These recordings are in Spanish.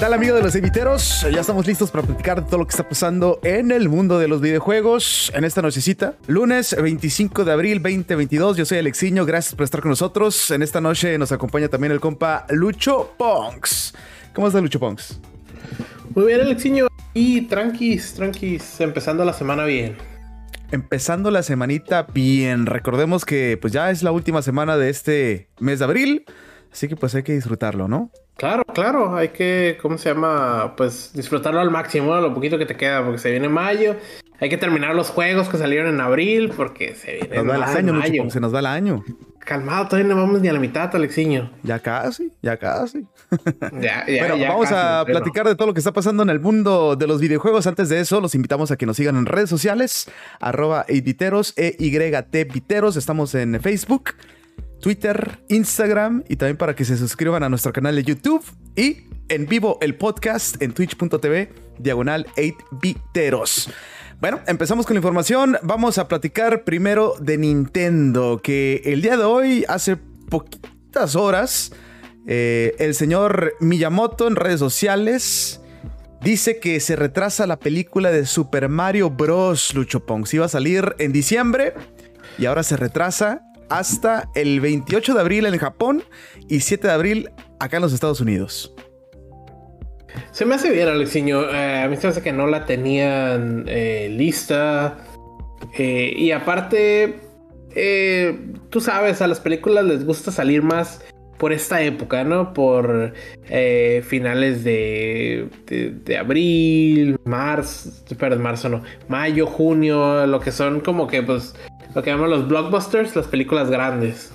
tal amigo de los eviteros? Ya estamos listos para platicar de todo lo que está pasando en el mundo de los videojuegos en esta nochecita. Lunes 25 de abril 2022. Yo soy Alexiño, gracias por estar con nosotros. En esta noche nos acompaña también el compa Lucho Ponks. ¿Cómo está Lucho Ponks? Muy bien, Alexiño. Y tranquis, tranquis, empezando la semana bien. Empezando la semanita bien. Recordemos que pues ya es la última semana de este mes de abril. Así que pues hay que disfrutarlo, ¿no? Claro, claro, hay que, ¿cómo se llama? Pues disfrutarlo al máximo, lo poquito que te queda, porque se viene mayo. Hay que terminar los juegos que salieron en abril, porque se viene nos va el año, mayo. se nos va el año. Calmado, todavía no vamos ni a la mitad, Alexiño. Ya casi, ya casi. ya, ya, bueno, vamos a platicar de todo lo que está pasando en el mundo de los videojuegos. Antes de eso, los invitamos a que nos sigan en redes sociales, arroba editeros, e y viteros. Estamos en Facebook. Twitter, Instagram y también para que se suscriban a nuestro canal de YouTube y en vivo el podcast en twitch.tv diagonal 8biteros. Bueno, empezamos con la información. Vamos a platicar primero de Nintendo, que el día de hoy, hace poquitas horas, eh, el señor Miyamoto en redes sociales dice que se retrasa la película de Super Mario Bros. Lucho Pong. iba a salir en diciembre y ahora se retrasa hasta el 28 de abril en Japón y 7 de abril acá en los Estados Unidos. Se me hace bien, Alexiño. Eh, a mí se me hace que no la tenían eh, lista. Eh, y aparte, tú sabes, a las películas les gusta salir más por esta época, ¿no? Por finales de, de, abril, marzo, perdón, marzo no, mayo, junio, lo que son como que pues lo que llamamos los blockbusters, las películas grandes.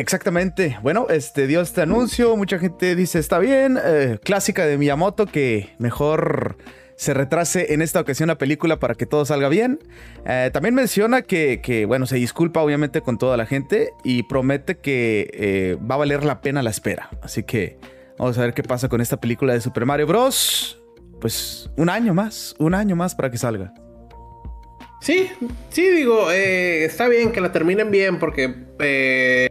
Exactamente. Bueno, este dio este anuncio. Mucha gente dice está bien. Eh, clásica de Miyamoto que mejor se retrase en esta ocasión la película para que todo salga bien. Eh, también menciona que, bueno, se disculpa obviamente con toda la gente y promete que eh, va a valer la pena la espera. Así que vamos a ver qué pasa con esta película de Super Mario Bros. Pues un año más, un año más para que salga. Sí, sí, digo, eh, está bien que la terminen bien porque eh,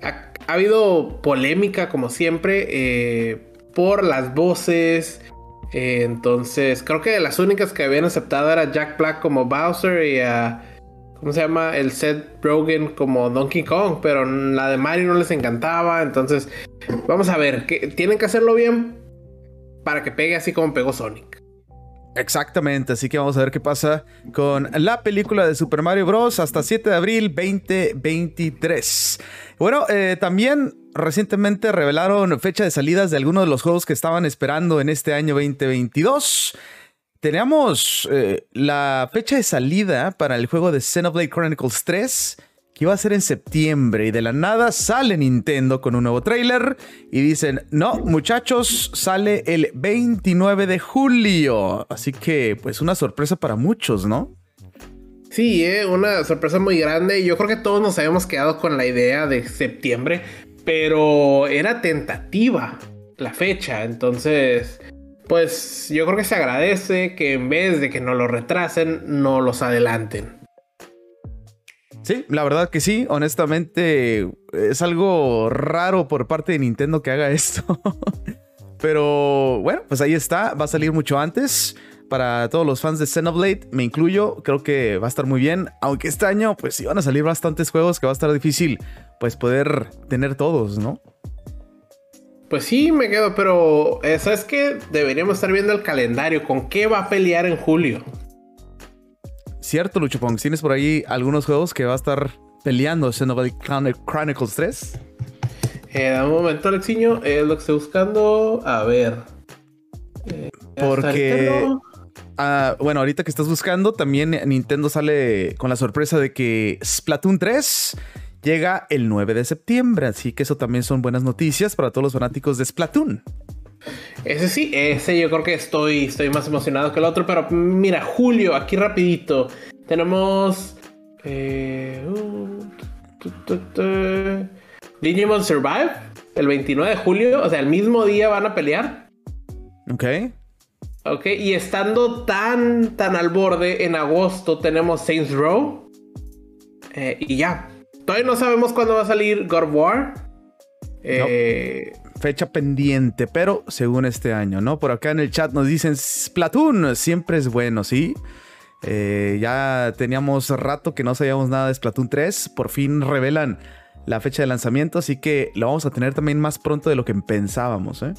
ha, habido polémica, como siempre, eh, por las voces. entonces, creo que las únicas que habían aceptado era Jack Black como Bowser y a. ¿Cómo se llama? El Seth Rogen como Donkey Kong, pero la de Mario no les encantaba. Entonces, vamos a ver, tienen que hacerlo bien para que pegue así como pegó Sonic. Exactamente, así que vamos a ver qué pasa con la película de Super Mario Bros. hasta 7 de abril 2023. Bueno, eh, también recientemente revelaron fecha de salidas de algunos de los juegos que estaban esperando en este año 2022. Teníamos eh, la fecha de salida para el juego de Xenoblade Chronicles 3 iba a ser en septiembre y de la nada sale Nintendo con un nuevo trailer y dicen, no muchachos, sale el 29 de julio. Así que pues una sorpresa para muchos, ¿no? Sí, ¿eh? una sorpresa muy grande. Yo creo que todos nos habíamos quedado con la idea de septiembre, pero era tentativa la fecha. Entonces, pues yo creo que se agradece que en vez de que no lo retrasen, no los adelanten. Sí, la verdad que sí, honestamente es algo raro por parte de Nintendo que haga esto. Pero bueno, pues ahí está, va a salir mucho antes. Para todos los fans de Xenoblade, me incluyo, creo que va a estar muy bien. Aunque este año, pues sí van a salir bastantes juegos que va a estar difícil, pues poder tener todos, ¿no? Pues sí, me quedo, pero eh, ¿sabes qué? Deberíamos estar viendo el calendario. ¿Con qué va a pelear en julio? Cierto, Lucho Pong, ¿tienes por ahí algunos juegos que va a estar peleando Xenoblade Chronicles 3? Eh, un momento, Alexiño, es lo que estoy buscando. A ver. Eh, Porque. Ah, bueno, ahorita que estás buscando, también Nintendo sale con la sorpresa de que Splatoon 3 llega el 9 de septiembre. Así que eso también son buenas noticias para todos los fanáticos de Splatoon. Ese sí, ese yo creo que estoy, estoy más emocionado que el otro. Pero mira, Julio, aquí rapidito. Tenemos... Eh, uh, Digimon Survive, el 29 de julio. O sea, el mismo día van a pelear. Ok. Ok, y estando tan, tan al borde, en agosto tenemos Saints Row. Eh, y ya. Todavía no sabemos cuándo va a salir God of War. Eh, fecha pendiente, pero según este año, ¿no? Por acá en el chat nos dicen Splatoon siempre es bueno, ¿sí? Eh, ya teníamos rato que no sabíamos nada de Splatoon 3. Por fin revelan la fecha de lanzamiento, así que lo vamos a tener también más pronto de lo que pensábamos, ¿eh?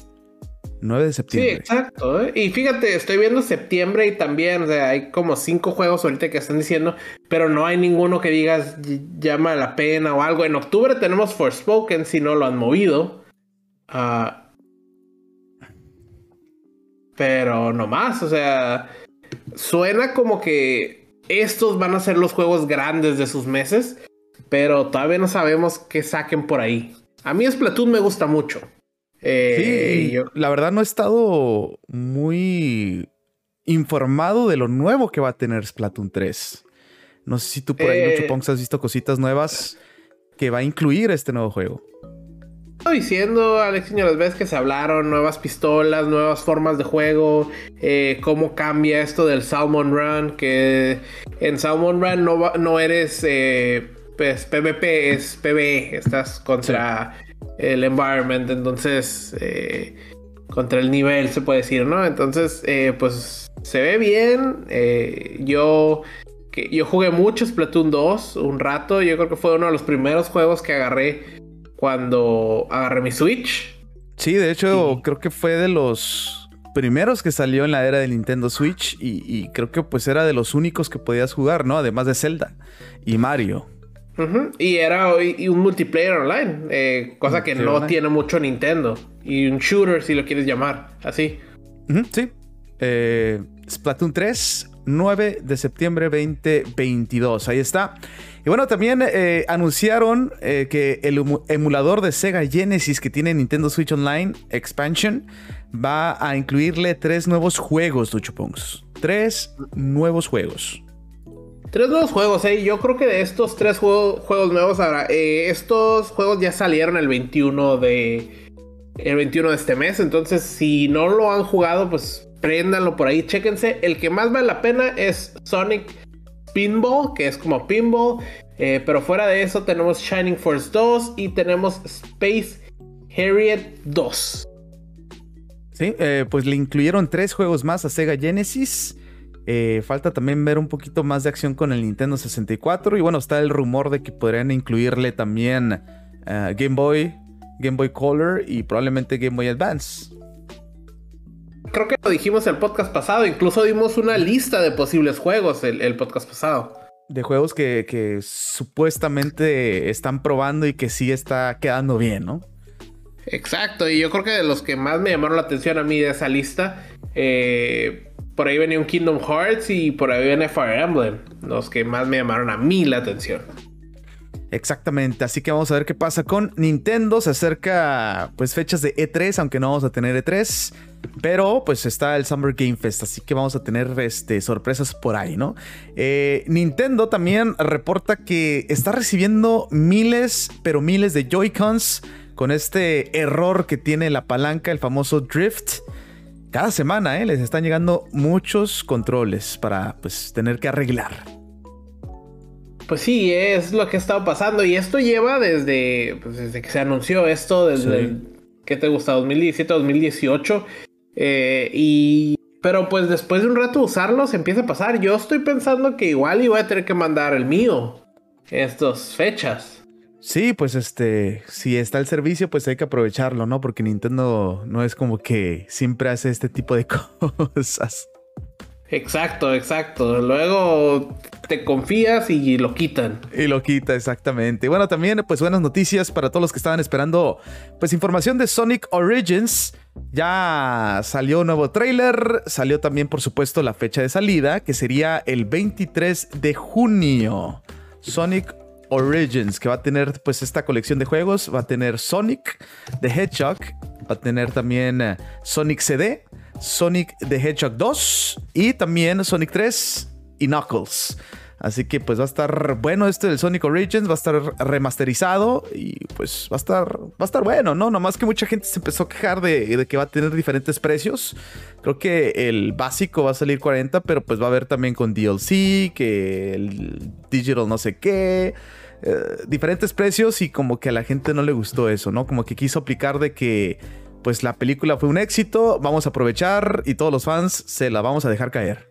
9 de septiembre. Sí, exacto. ¿eh? Y fíjate, estoy viendo septiembre y también hay como cinco juegos ahorita que están diciendo, pero no hay ninguno que digas llama la pena o algo. En octubre tenemos Forspoken, si no lo han movido. Ah, pero no más, o sea, suena como que estos van a ser los juegos grandes de sus meses, pero todavía no sabemos qué saquen por ahí. A mí Splatoon me gusta mucho. Eh, sí, la verdad no he estado muy informado de lo nuevo que va a tener Splatoon 3. No sé si tú por ahí, eh, has visto cositas nuevas que va a incluir este nuevo juego. Diciendo, Alex, las veces que se hablaron, nuevas pistolas, nuevas formas de juego, eh, cómo cambia esto del Salmon Run, que en Salmon Run no, no eres pues, PvP, es PvE, estás contra el environment, entonces eh, contra el nivel se puede decir, ¿no? Entonces, eh, pues se ve bien. Eh, yo, que, yo jugué mucho Splatoon 2 un rato, yo creo que fue uno de los primeros juegos que agarré cuando agarré mi Switch. Sí, de hecho, creo que fue de los primeros que salió en la era del Nintendo Switch y, y, creo que pues era de los únicos que podías jugar, ¿no? Además de Zelda y Mario. Y era un multiplayer online, eh, cosa que no tiene mucho Nintendo. Y un shooter, si lo quieres llamar, así. sí. Eh, Splatoon 3, 9 de septiembre 2022. Ahí está. Y bueno, también eh, anunciaron que el emulador de Sega Genesis que tiene Nintendo Switch Online Expansion va a incluirle tres nuevos juegos, Duchopongs. Tres nuevos juegos. Tres nuevos juegos, ¿eh? Yo creo que de estos tres juegos nuevos ahora, eh, estos juegos ya salieron el 21 de. El 21 de este mes. Entonces, si no lo han jugado, pues préndanlo por ahí, chéquense. El que más vale la pena es Sonic Pinball, que es como pinball. Eh, pero fuera de eso, tenemos Shining Force 2 y tenemos Space Harriet 2. Sí, eh, pues le incluyeron tres juegos más a Sega Genesis. Eh, falta también ver un poquito más de acción con el Nintendo 64. Y bueno, está el rumor de que podrían incluirle también Game Boy, Game Boy Color y probablemente Game Boy Advance. Creo que lo dijimos el podcast pasado. Incluso dimos una lista de posibles juegos el, podcast pasado. De juegos que, que, supuestamente están probando y que sí está quedando bien, ¿no? Exacto, y yo creo que de los que más me llamaron la atención a mí de esa lista, eh, por ahí venía un Kingdom Hearts y por ahí viene Fire Emblem, los que más me llamaron a mí la atención. Exactamente, así que vamos a ver qué pasa con Nintendo. Se acerca pues fechas de E3, aunque no vamos a tener E3. Pero pues está el Summer Game Fest, así que vamos a tener este, sorpresas por ahí, ¿no? Eh, Nintendo también reporta que está recibiendo miles, pero miles de Joy-Cons con este error que tiene la palanca, el famoso drift cada semana ¿eh? les están llegando muchos controles para pues tener que arreglar. Pues sí, es lo que ha estado pasando y esto lleva desde, pues, desde que se anunció esto, desde, ¿qué te gusta? 2017, 2018. Eh, y, pero pues después de un rato usarlos empieza a pasar. Yo estoy pensando que igual iba a tener que mandar el mío en estas fechas. Sí, pues este, si está el servicio, pues hay que aprovecharlo, ¿no? Porque Nintendo no es como que siempre hace este tipo de cosas. Exacto, exacto. Luego te confías y lo quitan. Y lo quita, exactamente. Bueno, también, pues buenas noticias para todos los que estaban esperando, pues información de Sonic Origins. Ya salió un nuevo trailer, salió también, por supuesto, la fecha de salida, que sería el 23 de junio. Sonic Origins, que va a tener pues esta colección de juegos. Va a tener Sonic the Hedgehog, va a tener también eh, Sonic CD, Sonic the Hedgehog 2 y también Sonic 3 y Knuckles. Así que pues va a estar bueno este del Sonic Origins, va a estar remasterizado y pues va a estar, va a estar bueno, ¿no? Nomás que mucha gente se empezó a quejar de, que va a tener diferentes precios. Creo que el básico va a salir 40, pero pues va a haber también con DLC, que el digital no sé qué. Eh, diferentes precios y como que a la gente no le gustó eso, ¿no? Como que quiso aplicar de que pues la película fue un éxito, vamos a aprovechar y todos los fans se la vamos a dejar caer.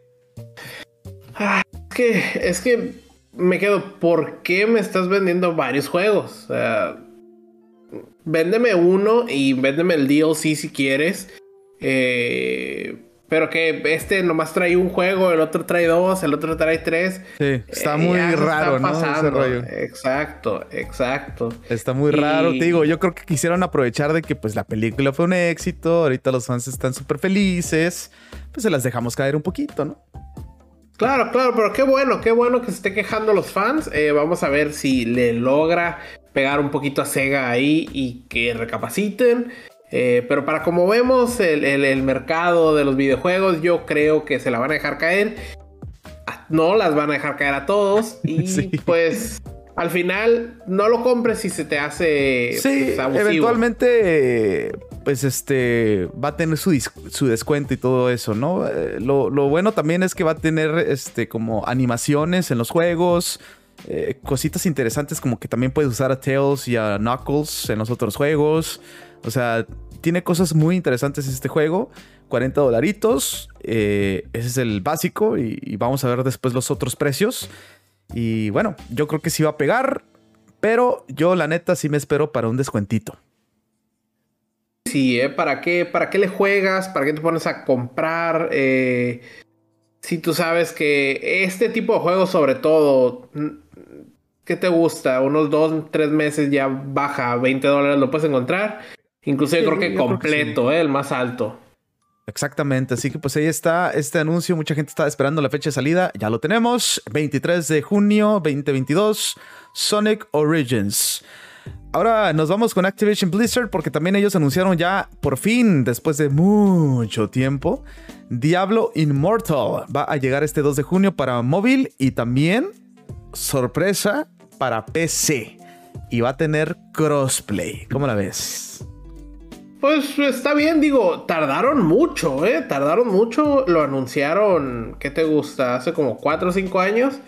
Ah, es que, es que me quedo, ¿por qué me estás vendiendo varios juegos? Sea, véndeme uno y véndeme el DLC si quieres. Eh, pero que este nomás trae un juego, el otro trae dos, el otro trae tres. Sí, está eh, muy raro, ¿no? Ese rollo. Exacto, exacto. Está muy raro, te digo, yo creo que quisieron aprovechar de que pues la película fue un éxito, ahorita los fans están súper felices, pues se las dejamos caer un poquito, ¿no? Claro, claro, pero qué bueno, qué bueno que se esté quejando los fans. Eh, vamos a ver si le logra pegar un poquito a Sega ahí y que recapaciten. Eh, pero para como vemos el, mercado de los videojuegos, yo creo que se la van a dejar caer. No las van a dejar caer a todos. Y pues al final no lo compres si se te hace sí, pues, eventualmente pues este va a tener su, descuento y todo eso, ¿no? Eh, lo, bueno también es que va a tener este como animaciones en los juegos. Eh, cositas interesantes como que también puedes usar a Tails y a Knuckles en los otros juegos. O sea, tiene cosas muy interesantes este juego. 40 dolaritos. Eh, ese es el básico. Y, vamos a ver después los otros precios. Y bueno, yo creo que sí va a pegar. Pero yo, la neta, sí me espero para un descuentito. Sí, ¿eh? ¿Para qué, ¿Para qué le juegas? ¿Para qué te pones a comprar? Eh, si tú sabes que este tipo de juegos, sobre todo, ¿qué te gusta? Unos dos, tres meses ya baja 20 dólares, lo puedes encontrar. Incluso yo creo que completo, eh, el más alto. Exactamente, así que pues ahí está este anuncio, mucha gente está esperando la fecha de salida, ya lo tenemos, 23 de junio 2022, Sonic Origins. Ahora nos vamos con Activision Blizzard porque también ellos anunciaron ya por fin, después de mucho tiempo, Diablo Immortal va a llegar este 2 de junio para móvil y también, sorpresa, para PC. Y va a tener crossplay. ¿Cómo la ves? Pues está bien, digo, tardaron mucho, ¿eh? Tardaron mucho, lo anunciaron, ¿qué te gusta? Hace como 4 o 5 años.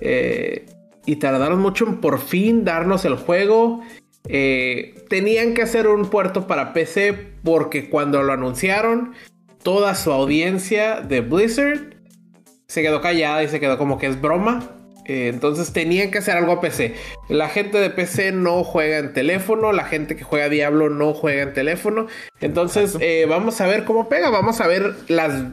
Eh, y tardaron mucho en por fin darnos el juego. Eh, tenían que hacer un puerto para PC porque cuando lo anunciaron, toda su audiencia de Blizzard se quedó callada y se quedó como que es broma. Eh, entonces tenían que hacer algo a PC. La gente de PC no juega en teléfono, la gente que juega Diablo no juega en teléfono. Entonces eh, vamos a ver cómo pega, vamos a ver las...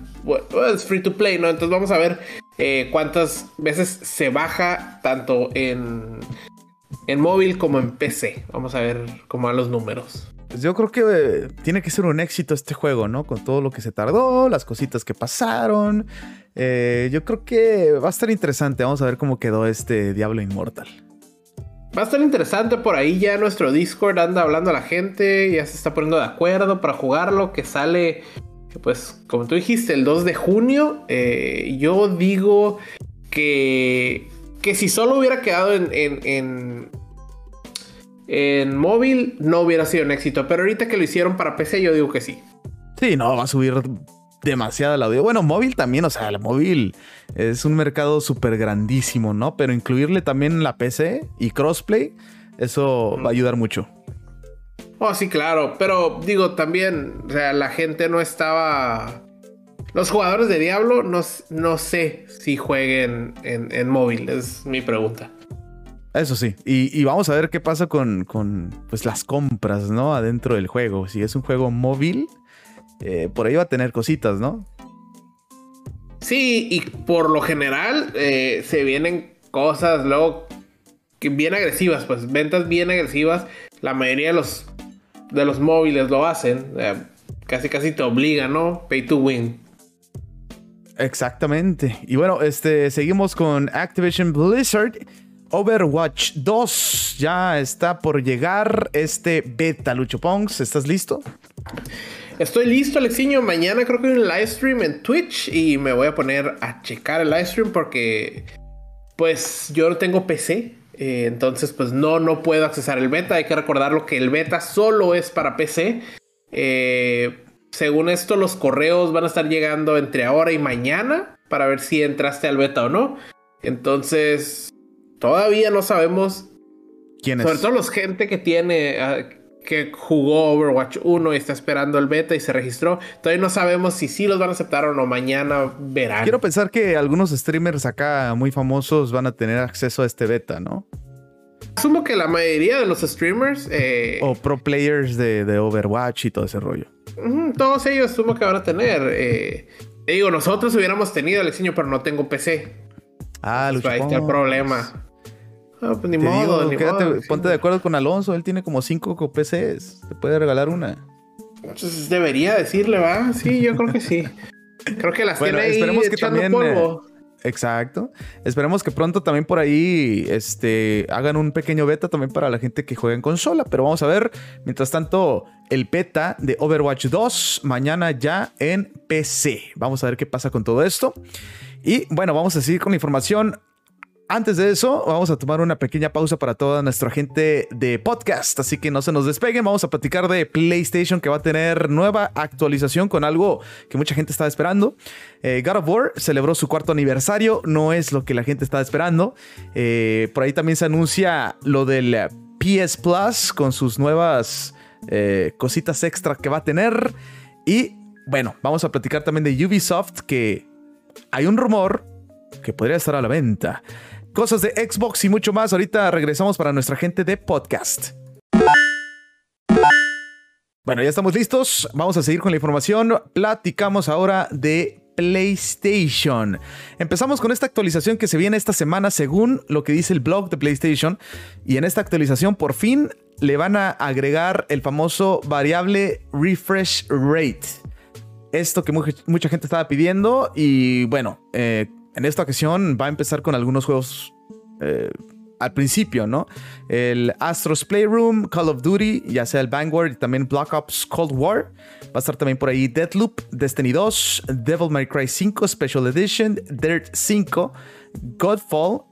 es free to play, ¿no? Entonces vamos a ver eh, cuántas veces se baja tanto en, en móvil como en PC. Vamos a ver cómo van los números. Pues yo creo que tiene que ser un éxito este juego, ¿no? Con todo lo que se tardó, las cositas que pasaron. Eh, yo creo que va a estar interesante. Vamos a ver cómo quedó este Diablo Inmortal. Va a estar interesante por ahí ya nuestro Discord anda hablando a la gente, ya se está poniendo de acuerdo para jugarlo, que sale, pues como tú dijiste, el 2 de junio. Eh, yo digo que, que si solo hubiera quedado en, en, en móvil, no hubiera sido un éxito, pero ahorita que lo hicieron para PC, yo digo que sí. Sí, no, va a subir demasiado el audio. Bueno, móvil también, o sea, el móvil es un mercado súper grandísimo, ¿no? Pero incluirle también la PC y crossplay, eso va a ayudar mucho. Oh, sí, claro, pero digo también, o sea, la gente no estaba... Los jugadores de Diablo no, no sé si jueguen en, móvil, es mi pregunta. Eso sí, y, vamos a ver qué pasa con, con pues, las compras, ¿no? Adentro del juego. Si es un juego móvil, eh, por ahí va a tener cositas, ¿no? Sí, y por lo general eh, se vienen cosas luego bien agresivas, pues ventas bien agresivas. La mayoría de los, de los móviles lo hacen. casi casi te obligan, ¿no? Pay to win. Exactamente. Y bueno, este, seguimos con Activision Blizzard. Overwatch 2 ya está por llegar este beta, Lucho Pongs. ¿Estás listo? Estoy listo, Alexiño. Mañana creo que hay un live stream en Twitch y me voy a poner a checar el live stream porque pues yo no tengo PC. Eh, entonces, pues no, no puedo accesar el beta. Hay que recordarlo que el beta solo es para PC. Eh, según esto, los correos van a estar llegando entre ahora y mañana para ver si entraste al beta o no. Entonces, todavía no sabemos. ¿Quién Sobre todo los gente que tiene. Que jugó Overwatch 1 y está esperando el beta y se registró. Todavía no sabemos si sí los van a aceptar o no. Mañana verán. Quiero pensar que algunos streamers acá muy famosos van a tener acceso a este beta, ¿no? Asumo que la mayoría de los streamers. Eh, o pro players de, Overwatch y todo ese rollo. todos ellos asumo que van a tener. Eh, digo, nosotros hubiéramos tenido el diseño, pero no tengo PC. Ah, pues Ahí está el problema. No, pues ni modo, Ponte de acuerdo con Alonso, él tiene como cinco PCs. Te puede regalar una. Entonces debería decirle, ¿va? Sí, yo creo que sí. Creo que las tiene ahí esperemos que también, polvo. Eh, exacto. Esperemos que pronto también por ahí este, hagan un pequeño beta también para la gente que juega en consola. Pero vamos a ver, mientras tanto, el beta de Overwatch 2 mañana ya en PC. Vamos a ver qué pasa con todo esto. Y bueno, vamos a seguir con la información. Antes de eso, vamos a tomar una pequeña pausa para toda nuestra gente de podcast, así que no se nos despeguen, vamos a platicar de PlayStation que va a tener nueva actualización con algo que mucha gente estaba esperando. Eh, God of War celebró su cuarto aniversario, no es lo que la gente estaba esperando. Eh, por ahí también se anuncia lo del PS Plus con sus nuevas eh, cositas extra que va a tener. Y bueno, vamos a platicar también de Ubisoft que hay un rumor que podría estar a la venta cosas de Xbox y mucho más. Ahorita regresamos para nuestra gente de podcast. Bueno, ya estamos listos. Vamos a seguir con la información. Platicamos ahora de PlayStation. Empezamos con esta actualización que se viene esta semana según lo que dice el blog de PlayStation. Y en esta actualización por fin le van a agregar el famoso variable refresh rate. Esto que mucha gente estaba pidiendo y bueno, eh, en esta ocasión va a empezar con algunos juegos eh, al principio, ¿no? El Astro's Playroom, Call of Duty, ya sea el Vanguard y también Black Ops Cold War. Va a estar también por ahí Deadloop, Destiny 2, Devil May Cry 5 Special Edition, Dirt 5, Godfall,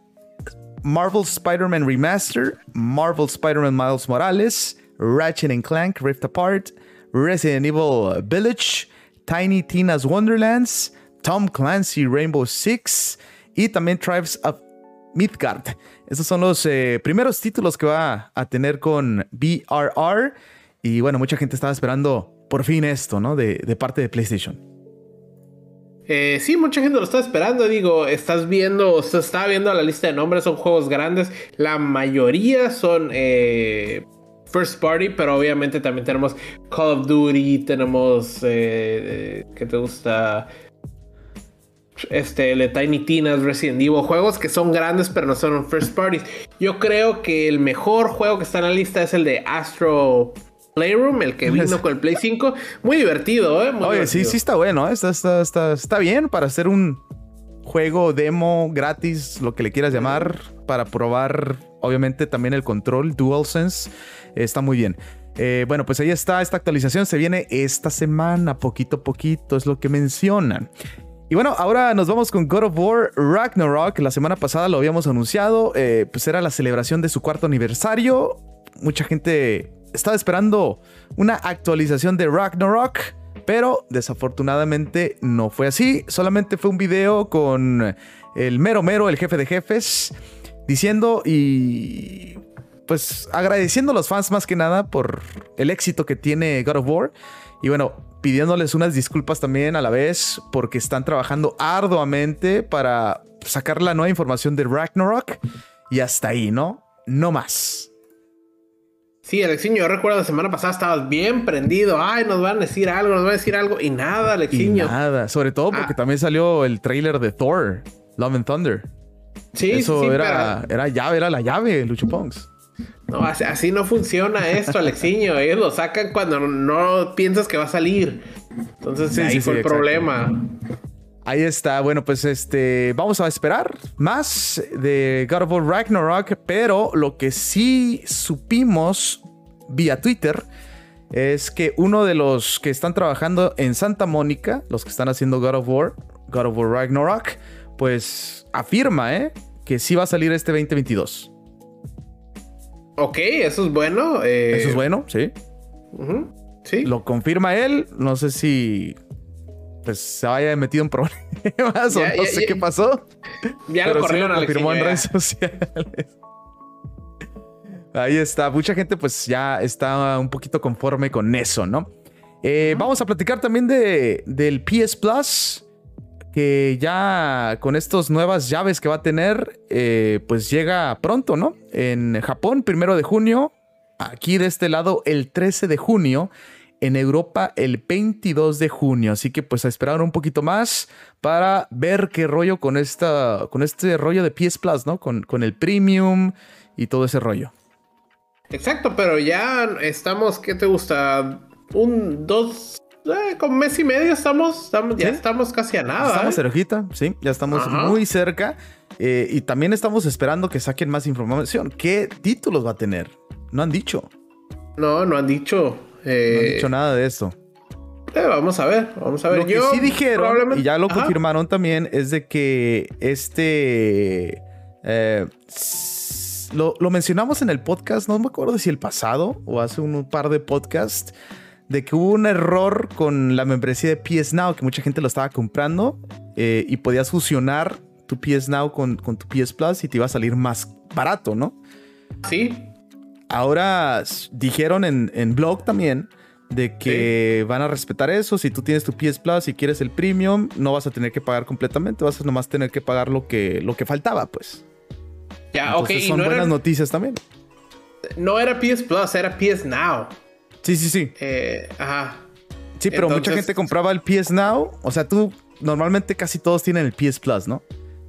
Marvel Spider-Man Remaster, Marvel Spider-Man Miles Morales, Ratchet Clank Rift Apart, Resident Evil Village, Tiny Tina's Wonderlands, Tom Clancy Rainbow Six y también Tribes of Midgard. Esos son los eh, primeros títulos que va a tener con BRR. Y bueno, mucha gente estaba esperando por fin esto, ¿no? De, parte de PlayStation. Eh, sí, mucha gente lo está esperando. Digo, estás viendo, se está viendo la lista de nombres, son juegos grandes. La mayoría son eh, first party, pero obviamente también tenemos Call of Duty, tenemos, ¿qué te gusta? Este, el Tiny Tina's Resident Evil, juegos que son grandes pero no son first parties. Yo creo que el mejor juego que está en la lista es el de Astro Playroom, el que vino con el Play 5. Muy divertido, ¿eh? Oye, sí, sí está bueno, ¿eh? está, está, está, bien para hacer un juego demo gratis, lo que le quieras llamar, para probar, obviamente, también el control DualSense. Está muy bien. Eh, bueno, pues ahí está, esta actualización se viene esta semana, poquito a poquito, es lo que mencionan. Y bueno, ahora nos vamos con God of War Ragnarok. La semana pasada lo habíamos anunciado. Eh, pues era la celebración de su cuarto aniversario. Mucha gente estaba esperando una actualización de Ragnarok. Pero desafortunadamente no fue así. Solamente fue un video con el mero mero, el jefe de jefes, diciendo y pues agradeciendo a los fans más que nada por el éxito que tiene God of War. Y bueno, pidiéndoles unas disculpas también a la vez porque están trabajando arduamente para sacar la nueva información de Ragnarok. Y hasta ahí, ¿no? No más. Sí, Alexiño, yo recuerdo la semana pasada estabas bien prendido. Ay, nos van a decir algo, nos van a decir algo. Y nada, Alexiño. nada, sobre todo porque ah. también salió el trailer de Thor, Love and Thunder. Sí, Eso sí, era, era llave, era la llave, Lucho Pongs. No, así, no funciona esto, Alexiño. Ellos lo sacan cuando no piensas que va a salir. Entonces ahí fue el problema. Ahí está. Bueno, pues este. Vamos a esperar más de God of War Ragnarok. Pero lo que sí supimos vía Twitter es que uno de los que están trabajando en Santa Mónica, los que están haciendo God of War, God of War Ragnarok, pues afirma, ¿eh? que sí va a salir este 2022. Ok, eso es bueno. Eh. Eso es bueno, sí. Sí. Lo confirma él. No sé si pues se haya metido en problemas o no sé qué pasó. Ya lo corrieron sí lo confirmó en redes sociales. Ahí está. Mucha gente pues ya está un poquito conforme con eso, ¿no? Eh, vamos a platicar también de, del PS Plus, que ya con estas nuevas llaves que va a tener, eh, pues llega pronto, ¿no? En Japón, primero de junio. Aquí de este lado, el 13 de junio en Europa el 22 de junio. Así que pues a esperar un poquito más para ver qué rollo con, esta, con este rollo de PS Plus, ¿no? Con, con el premium y todo ese rollo. Exacto, pero ya estamos, ¿qué te gusta? Un, dos, eh, con mes y medio estamos, estamos ya estamos casi a nada. Estamos ¿eh? cerquita, sí, ya estamos muy cerca. Eh, y también estamos esperando que saquen más información. ¿Qué títulos va a tener? No han dicho. No, no han dicho. no han dicho nada de eso. vamos a ver, vamos a ver. Lo que sí dijeron, y ya lo confirmaron también, es de que este lo, mencionamos en el podcast, no me acuerdo si el pasado o hace un par de podcasts, de que hubo un error con la membresía de PS Now, que mucha gente lo estaba comprando eh, y podías fusionar tu PS Now con, con, tu PS Plus y te iba a salir más barato, ¿no? Sí. Ahora dijeron en, blog también de que van a respetar eso. Si tú tienes tu PS Plus y quieres el premium, no vas a tener que pagar completamente, vas a nomás tener que pagar lo que, lo que faltaba, pues. Ya, ok. Son buenas noticias también. No era PS Plus, era PS Now. Sí, sí, sí. Eh, ajá. Sí, pero mucha gente compraba el PS Now. O sea, tú normalmente casi todos tienen el PS Plus, ¿no?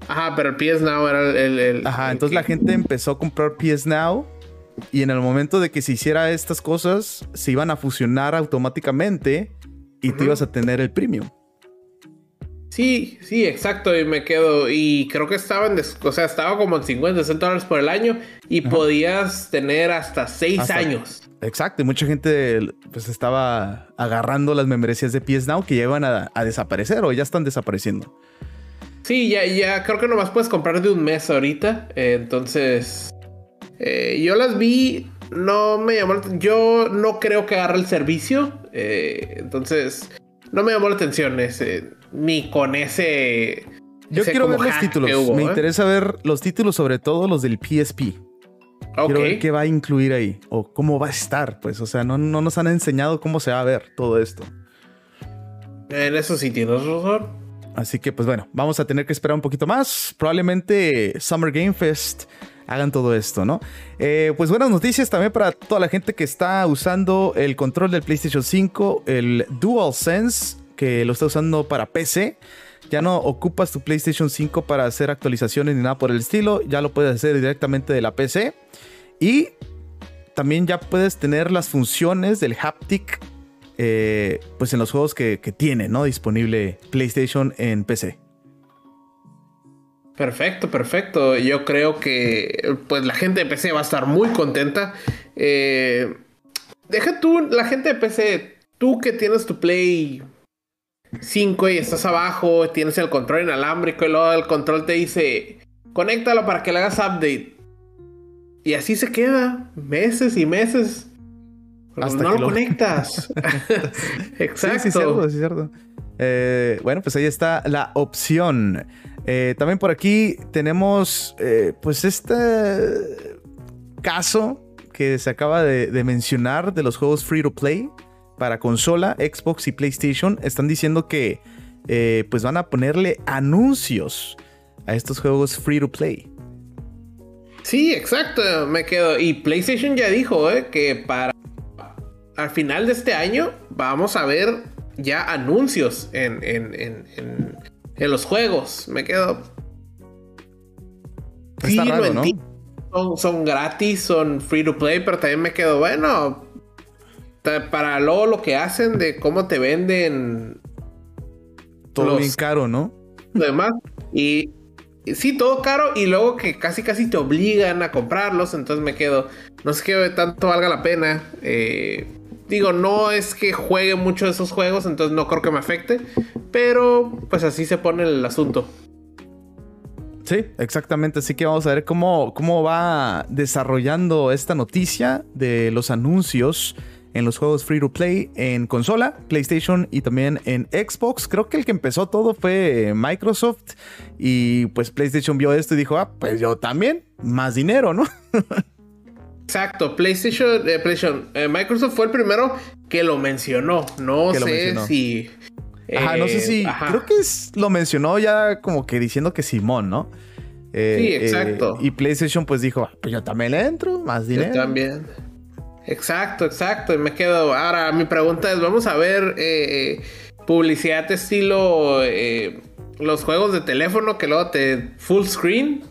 Ajá, pero el PS Now era el. ajá, entonces la gente empezó a comprar PS Now. Y en el momento de que se hiciera estas cosas, se iban a fusionar automáticamente y tú ibas a tener el premium. Sí, sí, exacto. Y me quedo. Y creo que estaba en. O sea, estaba como en 50, 60 dólares por el año. Y podías tener hasta 6 años. Exacto. Y mucha gente pues estaba agarrando las membresías de PS Now que ya iban a, desaparecer o ya están desapareciendo. Sí, ya, ya creo que nomás puedes comprar de un mes ahorita. entonces. Eh, yo las vi. No me llamó. Yo no creo que agarre el servicio. Eh, entonces. No me llamó la atención ese ni con ese. Yo quiero ver los títulos. Me ¿eh? interesa ver los títulos, sobre todo los del PSP. Quiero ver qué va a incluir ahí o cómo va a estar. Pues, o sea, no, no nos han enseñado cómo se va a ver todo esto. En eso sí tienes razón. Así que, pues bueno, vamos a tener que esperar un poquito más. Probablemente Summer Game Fest hagan todo esto, ¿no? Eh, pues buenas noticias también para toda la gente que está usando el control del PlayStation 5, el DualSense que lo está usando para PC. Ya no ocupas tu PlayStation 5 para hacer actualizaciones ni nada por el estilo. Ya lo puedes hacer directamente de la PC. Y también ya puedes tener las funciones del haptic eh, pues en los juegos que, tiene, ¿no? Disponible PlayStation en PC. Perfecto, perfecto. Yo creo que pues la gente de PC va a estar muy contenta. Eh, deja tú, la gente de PC, tú que tienes tu Play 5 y estás abajo, tienes el control inalámbrico y luego el control te dice, conéctalo para que le hagas update. Y así se queda, meses y meses. Hasta no lo, conectas. Exacto. Sí, sí, cierto, sí, cierto. Eh, bueno, pues ahí está la opción. Eh, también por aquí tenemos, eh, pues, este caso que se acaba de mencionar de los juegos free to play para consola, Xbox y PlayStation están diciendo que eh, pues van a ponerle anuncios a estos juegos free to play. Sí, exacto, me quedo. Y PlayStation ya dijo eh, que para al final de este año vamos a ver ya anuncios en, en, en, los juegos. Me quedo. Está raro, ¿no? son, son gratis, son free to play, pero también me quedo, bueno, para luego lo que hacen de cómo te venden. Todo bien caro, ¿no? Demás. Y sí, todo caro y luego que casi casi te obligan a comprarlos. Entonces me quedo. No sé qué tanto valga la pena. Eh, digo, no es que juegue mucho de esos juegos, entonces no creo que me afecte. Pero pues así se pone el asunto. Sí, exactamente. Así que vamos a ver cómo, cómo va desarrollando esta noticia de los anuncios en los juegos free to play en consola, PlayStation y también en Xbox. Creo que el que empezó todo fue Microsoft y pues PlayStation vio esto y dijo, ah, pues yo también, más dinero, ¿no? Exacto, PlayStation, eh, PlayStation eh, Microsoft fue el primero que lo mencionó. No sé si... Ajá, no sé si... Eh, creo que lo mencionó ya como que diciendo que Simón, ¿no? sí, exacto. y PlayStation pues dijo, ah, pues yo también le entro, más dinero. Yo también. Exacto, exacto. Y me quedo. Ahora, mi pregunta es: ¿vamos a ver eh, publicidad de estilo eh, los juegos de teléfono que luego te full screen?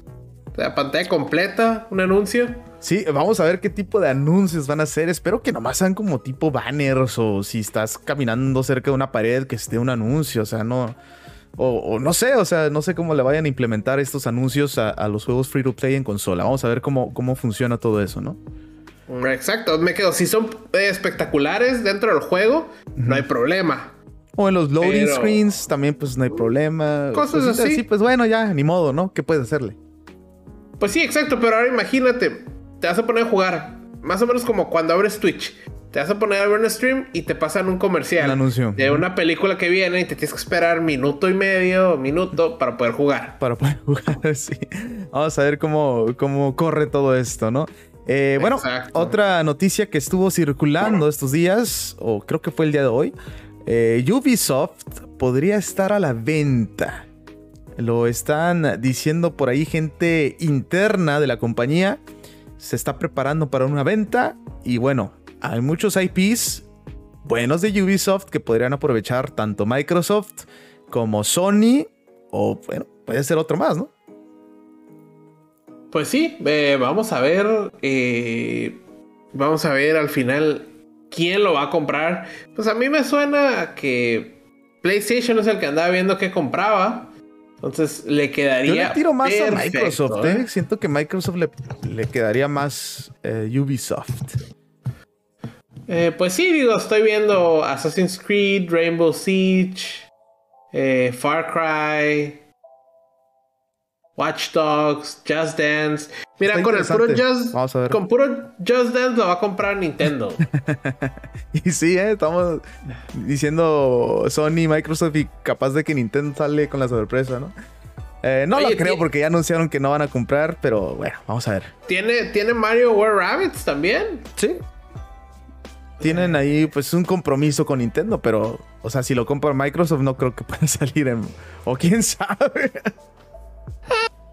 La pantalla completa, un anuncio. Sí, vamos a ver qué tipo de anuncios van a hacer. Espero que nomás sean como tipo banners o si estás caminando cerca de una pared que esté un anuncio. O sea, no. O, no sé, o sea, no sé cómo le vayan a implementar estos anuncios a, a, los juegos free to play en consola. Vamos a ver cómo, cómo funciona todo eso, ¿no? Exacto, me quedo. Si son espectaculares dentro del juego, no hay problema. O en los loading screens también, pues no hay problema. Cosas así. Pues bueno, ya, ni modo, ¿no? ¿Qué puedes hacerle? Pues sí, exacto, pero ahora imagínate, te vas a poner a jugar, más o menos como cuando abres Twitch. Te vas a poner a ver un stream y te pasan un comercial. Un anuncio. De una película que viene y te tienes que esperar minuto y medio, minuto para poder jugar. Para poder jugar, sí. Vamos a ver cómo, cómo corre todo esto, ¿no? Eh, bueno, otra noticia que estuvo circulando estos días, o creo que fue el día de hoy, eh, Ubisoft podría estar a la venta. Lo están diciendo por ahí gente interna de la compañía. Se está preparando para una venta y bueno, hay muchos IPs buenos de Ubisoft que podrían aprovechar tanto Microsoft como Sony o bueno, puede ser otro más, ¿no? Pues sí, vamos a ver. Eh, vamos a ver al final quién lo va a comprar. Pues a mí me suena que PlayStation es el que andaba viendo qué compraba. Entonces le quedaría. Yo le tiro más a Microsoft, ¿eh? ¿eh? Siento que Microsoft le, quedaría más Ubisoft. pues sí, digo, estoy viendo Assassin's Creed, Rainbow Siege, Far Cry. Watch Dogs, Just Dance. Mira, con el puro Just, con puro Just Dance lo va a comprar Nintendo. y sí, ¿eh? estamos diciendo Sony, Microsoft y capaz de que Nintendo sale con la sorpresa, ¿no? Eh, no lo creo porque ya anunciaron que no van a comprar, pero bueno, vamos a ver. ¿Tiene, ¿tiene Mario War Rabbits también? Sí. Tienen ahí pues un compromiso con Nintendo, pero, o sea, si lo compra Microsoft no creo que pueda salir en... O quién sabe.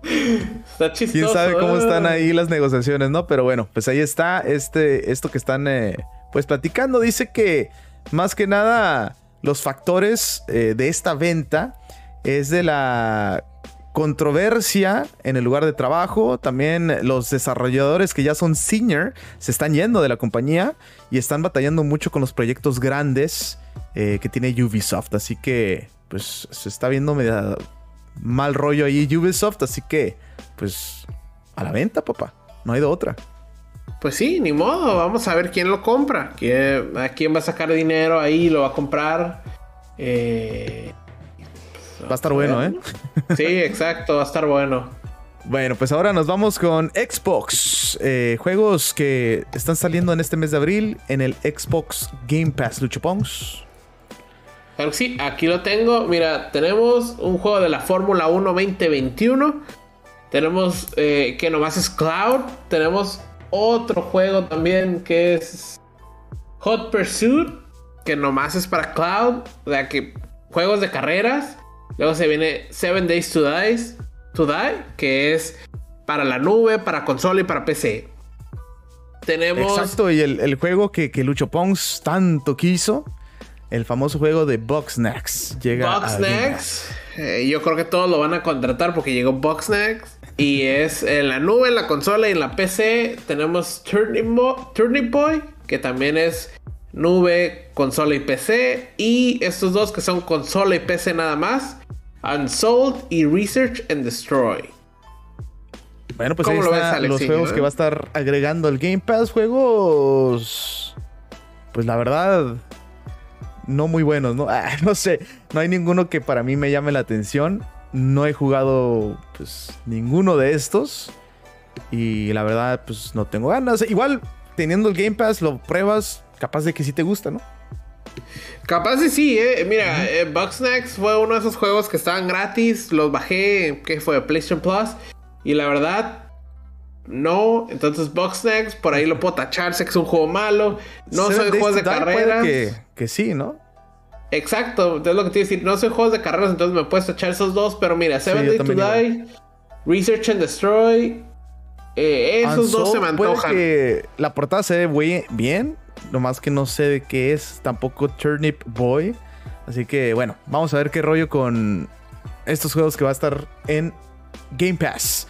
Está chistoso. Quién sabe cómo están ¿eh? ahí las negociaciones, ¿no? Pero bueno, pues ahí está este, esto que están eh, pues platicando. Dice que más que nada los factores eh, de esta venta es de la controversia en el lugar de trabajo. También los desarrolladores que ya son senior se están yendo de la compañía y están batallando mucho con los proyectos grandes que tiene Ubisoft. Así que pues se está viendo media mal rollo ahí Ubisoft, así que, pues, a la venta, papá. No hay de otra. Pues sí, ni modo. Vamos a ver quién lo compra. ¿Quién, ¿A quién va a sacar dinero ahí? ¿Lo va a comprar? Eh, va a estar bueno, ¿eh? Sí, exacto, va a estar bueno. Bueno, pues ahora nos vamos con Xbox. Eh, juegos que están saliendo en este mes de abril en el Xbox Game Pass. Lucho Claro que sí, aquí lo tengo. Mira, tenemos un juego de la Fórmula 1 2021. Tenemos eh, que nomás es Cloud. Tenemos otro juego también que es Hot Pursuit. Que nomás es para Cloud. O sea que juegos de carreras. Luego se viene Seven Days to Die. To Die que es para la nube, para consola y para PC. Tenemos. Exacto, y el, juego que, que Lucho Pons tanto quiso el famoso juego de Boxnax llega Boxnax, eh, yo creo que todos lo van a contratar porque llegó Boxnax. Y es en la nube, en la consola y en la PC. Tenemos Turning, Boy, que también es nube, consola y PC. Y estos dos que son consola y PC nada más. Unsold y Research and Destroy. Bueno, pues ahí están los juegos que va a estar agregando el Game Pass. Juegos. Pues la verdad, no muy buenos, ¿no? Ah, no sé, no hay ninguno que para mí me llame la atención. no he jugado pues ninguno de estos. Y la verdad, pues no tengo ganas. Igual, teniendo el Game Pass, lo pruebas, capaz de que sí te gusta, ¿no? Capaz de sí, eh. Mira, eh, Bugsnax fue uno de esos juegos que estaban gratis. Los bajé, que fue PlayStation Plus. Y la verdad, no. Entonces, Bugsnax, por ahí lo puedo tachar. Sé que es un juego malo. No soy juegos de carreras. Que, que sí, ¿no? Exacto, es lo que te iba a decir. No soy juegos de carreras, entonces me puedes echar esos dos. Pero mira, Seven Days to Die, Research and Destroy. Eh, esos dos se me antojan. Que la portada se ve bien, nomás que no sé de qué es. Tampoco Turnip Boy. Así que bueno, vamos a ver qué rollo con estos juegos que va a estar en Game Pass.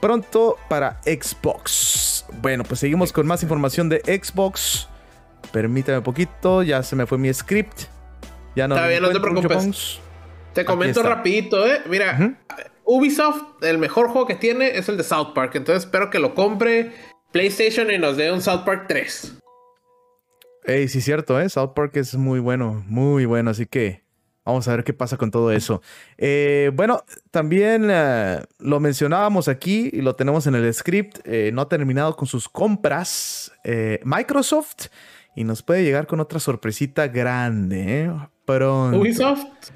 Pronto para Xbox. Bueno, pues seguimos con más información de Xbox. Permítame un poquito, ya se me fue mi script. Ya no, Está bien, no te preocupes. Te comento rapidito, ¿eh? Mira, Ubisoft, el mejor juego que tiene es el de South Park. Entonces espero que lo compre PlayStation y nos dé un South Park 3. Ey, sí, cierto, ¿eh? South Park es muy bueno, muy bueno. Así que vamos a ver qué pasa con todo eso. Eh, bueno, también eh, lo mencionábamos aquí y lo tenemos en el script. Eh, no ha terminado con sus compras. Microsoft y nos puede llegar con otra sorpresita grande, ¿eh? Ubisoft.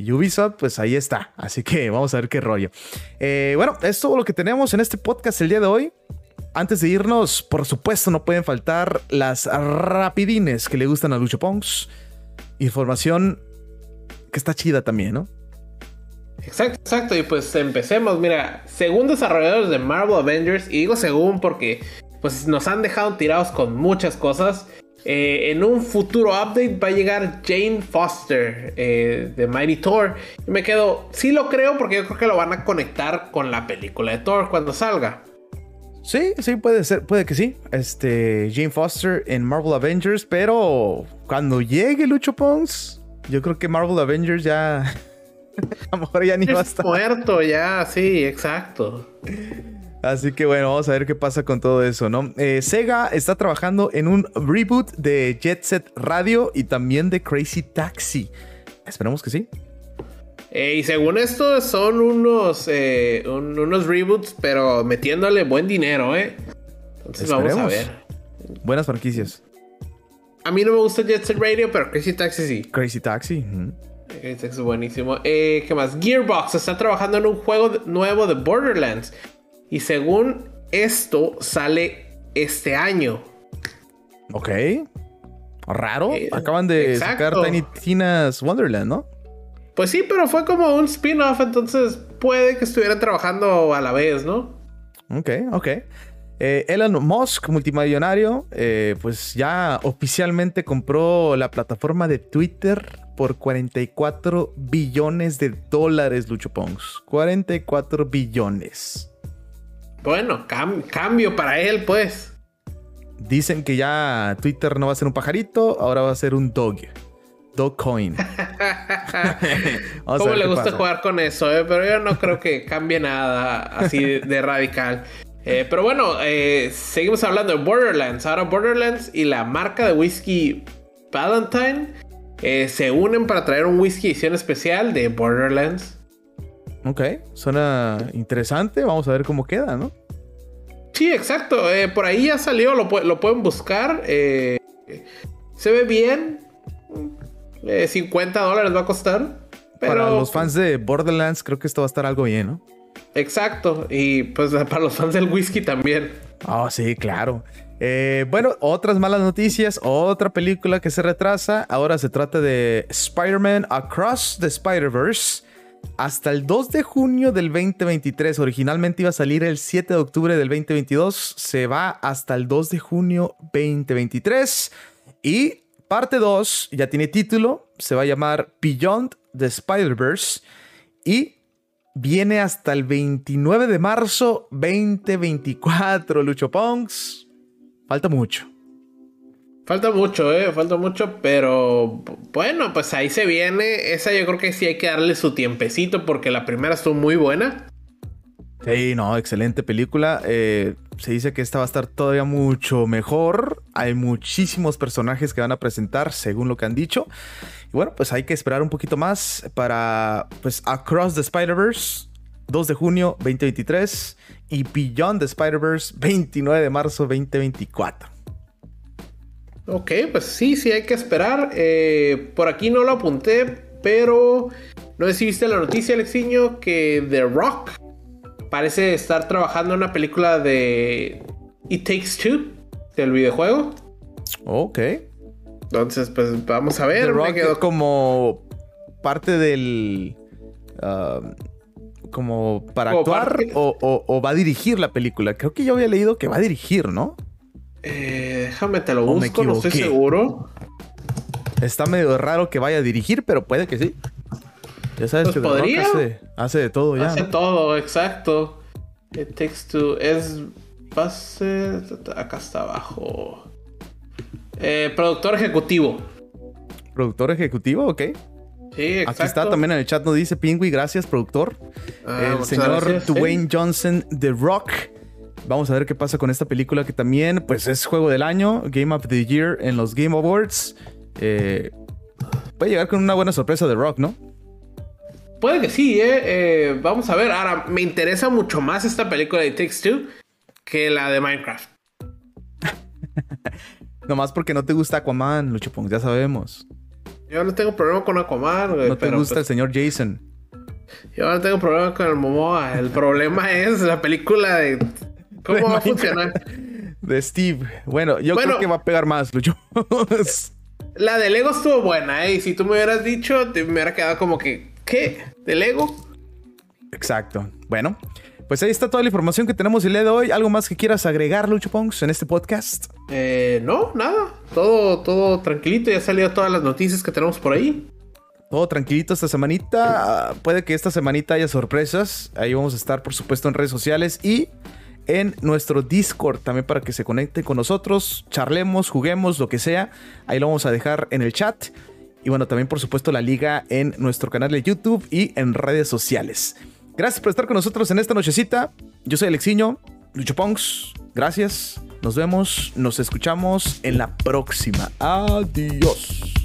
Ubisoft, pues ahí está. Así que vamos a ver qué rollo. Bueno, es todo lo que tenemos en este podcast el día de hoy. Antes de irnos, por supuesto, no pueden faltar las rapidines que le gustan a Lucho Pongs. Información que está chida también, ¿no? Exacto, exacto. Y pues empecemos. Mira, según desarrolladores de Marvel Avengers, y digo según porque pues nos han dejado tirados con muchas cosas. Eh, en un futuro update va a llegar Jane Foster eh, de Mighty Thor. Y me quedo, sí lo creo porque yo creo que lo van a conectar con la película de Thor cuando salga. Sí, sí, puede ser, puede que sí. Este, Jane Foster en Marvel Avengers, pero cuando llegue Lucho Pons, yo creo que Marvel Avengers ya. a lo mejor ya ni va a estar. Muerto, ya, sí, exacto. Así que bueno, vamos a ver qué pasa con todo eso, ¿no? Eh, Sega está trabajando en un reboot de Jet Set Radio y también de Crazy Taxi. Esperamos que sí. Eh, y según esto son unos, eh, unos reboots, pero metiéndole buen dinero, ¿eh? Entonces vamos a ver. Buenas franquicias. A mí no me gusta Jet Set Radio, pero Crazy Taxi sí. Crazy Taxi. Crazy Taxi es buenísimo. ¿Qué más? Gearbox está trabajando en un juego nuevo de Borderlands. Y según esto, sale este año. Ok. Raro. Eh, Acaban de sacar Tiny Tina's Wonderland, ¿no? Pues sí, pero fue como un spin-off, entonces puede que estuvieran trabajando a la vez, ¿no? Ok, ok. Eh, Elon Musk, multimillonario, eh, pues ya oficialmente compró la plataforma de Twitter por 44 billones de dólares, Lucho Pongs. 44 billones. Bueno, cambio para él, pues. Dicen que ya Twitter no va a ser un pajarito, ahora va a ser un dog. Dogcoin. ¿Cómo le gusta jugar con eso? Eh? Pero yo no creo que cambie nada así de, radical. Eh, pero bueno, eh, seguimos hablando de Borderlands. Ahora Borderlands y la marca de whisky Valentine se unen para traer un whisky edición especial de Borderlands. Ok, suena interesante. Vamos a ver cómo queda, ¿no? Sí, exacto. Eh, por ahí ya salió, lo, pueden buscar. Eh, se ve bien. 50 eh, dólares va a costar. Para los fans de Borderlands, creo que esto va a estar algo bien, ¿no? Exacto. Y pues para los fans del whisky también. Oh, sí, claro. bueno, otras malas noticias. Otra película que se retrasa. Ahora se trata de Spider-Man Across the Spider-Verse hasta el 2 de junio del 2023. Originalmente iba a salir el 7 de octubre del 2022. Se va hasta el 2 de junio 2023. Y parte 2 ya tiene título. Se va a llamar Beyond the Spider-Verse. Y viene hasta el 29 de marzo 2024. Lucho Ponks. Falta mucho. Falta mucho, eh, falta mucho, pero bueno, pues ahí se viene. Esa yo creo que sí hay que darle su tiempecito porque la primera estuvo muy buena. Sí, no, excelente película. Eh, se dice que esta va a estar todavía mucho mejor. Hay muchísimos personajes que van a presentar, según lo que han dicho. Y bueno, pues hay que esperar un poquito más para pues Across the Spider-Verse, 2 de junio 2023 y Beyond the Spider-Verse, 29 de marzo 2024. Ok, pues sí, sí hay que esperar. Eh, por aquí no lo apunté, pero no sé la noticia, Alexiño, que The Rock parece estar trabajando en una película de It Takes Two, del videojuego. Ok. Entonces, pues vamos a ver. The Rock como parte del... Um, como para actuar o, va a dirigir la película. Creo que yo había leído que va a dirigir, ¿no? Eh, déjame te lo busco, no estoy seguro. Está medio raro que vaya a dirigir, pero puede que sí. Ya sabes pues que hace, hace, de todo ya. Hace todo, exacto. It takes two. Es base. Acá está abajo. Eh, productor ejecutivo. ¿Productor ejecutivo? Ok. Sí, exacto. Aquí está también en el chat, nos dice Pingui, gracias, productor. Ah, el señor Dwayne Johnson, The Rock. Vamos a ver qué pasa con esta película que también, pues, es juego del año, Game of the Year en los Game Awards. Eh, puede llegar con una buena sorpresa de Rock, ¿no? Puede que sí, ¿eh? ¿eh? Vamos a ver. Ahora, me interesa mucho más esta película de Takes Two que la de Minecraft. Nomás porque no te gusta Aquaman, Luchopong, ya sabemos. Yo no tengo problema con Aquaman, güey. No te gusta el pues señor Jason. Yo no tengo problema con el Momoa. El problema es la película de. ¿Cómo va a funcionar? De Steve. Bueno, yo creo que va a pegar más, Lucho. la de Lego estuvo buena, ¿eh? Y si tú me hubieras dicho, te me hubiera quedado como que. ¿Qué? ¿De Lego? Exacto. Bueno, pues ahí está toda la información que tenemos el día de hoy. ¿Algo más que quieras agregar, Lucho Pongs, en este podcast? Eh, no, nada. Todo, todo tranquilito. Ya salido todas las noticias que tenemos por ahí. Todo tranquilito esta semanita. Puede que esta semanita haya sorpresas. Ahí vamos a estar, por supuesto, en redes sociales y en nuestro Discord también para que se conecten con nosotros, charlemos, juguemos, lo que sea. Ahí lo vamos a dejar en el chat. Y bueno, también por supuesto la liga en nuestro canal de YouTube y en redes sociales. Gracias por estar con nosotros en esta nochecita. Yo soy Alexiño, Lucho Ponks. Gracias. Nos vemos, nos escuchamos en la próxima. Adiós.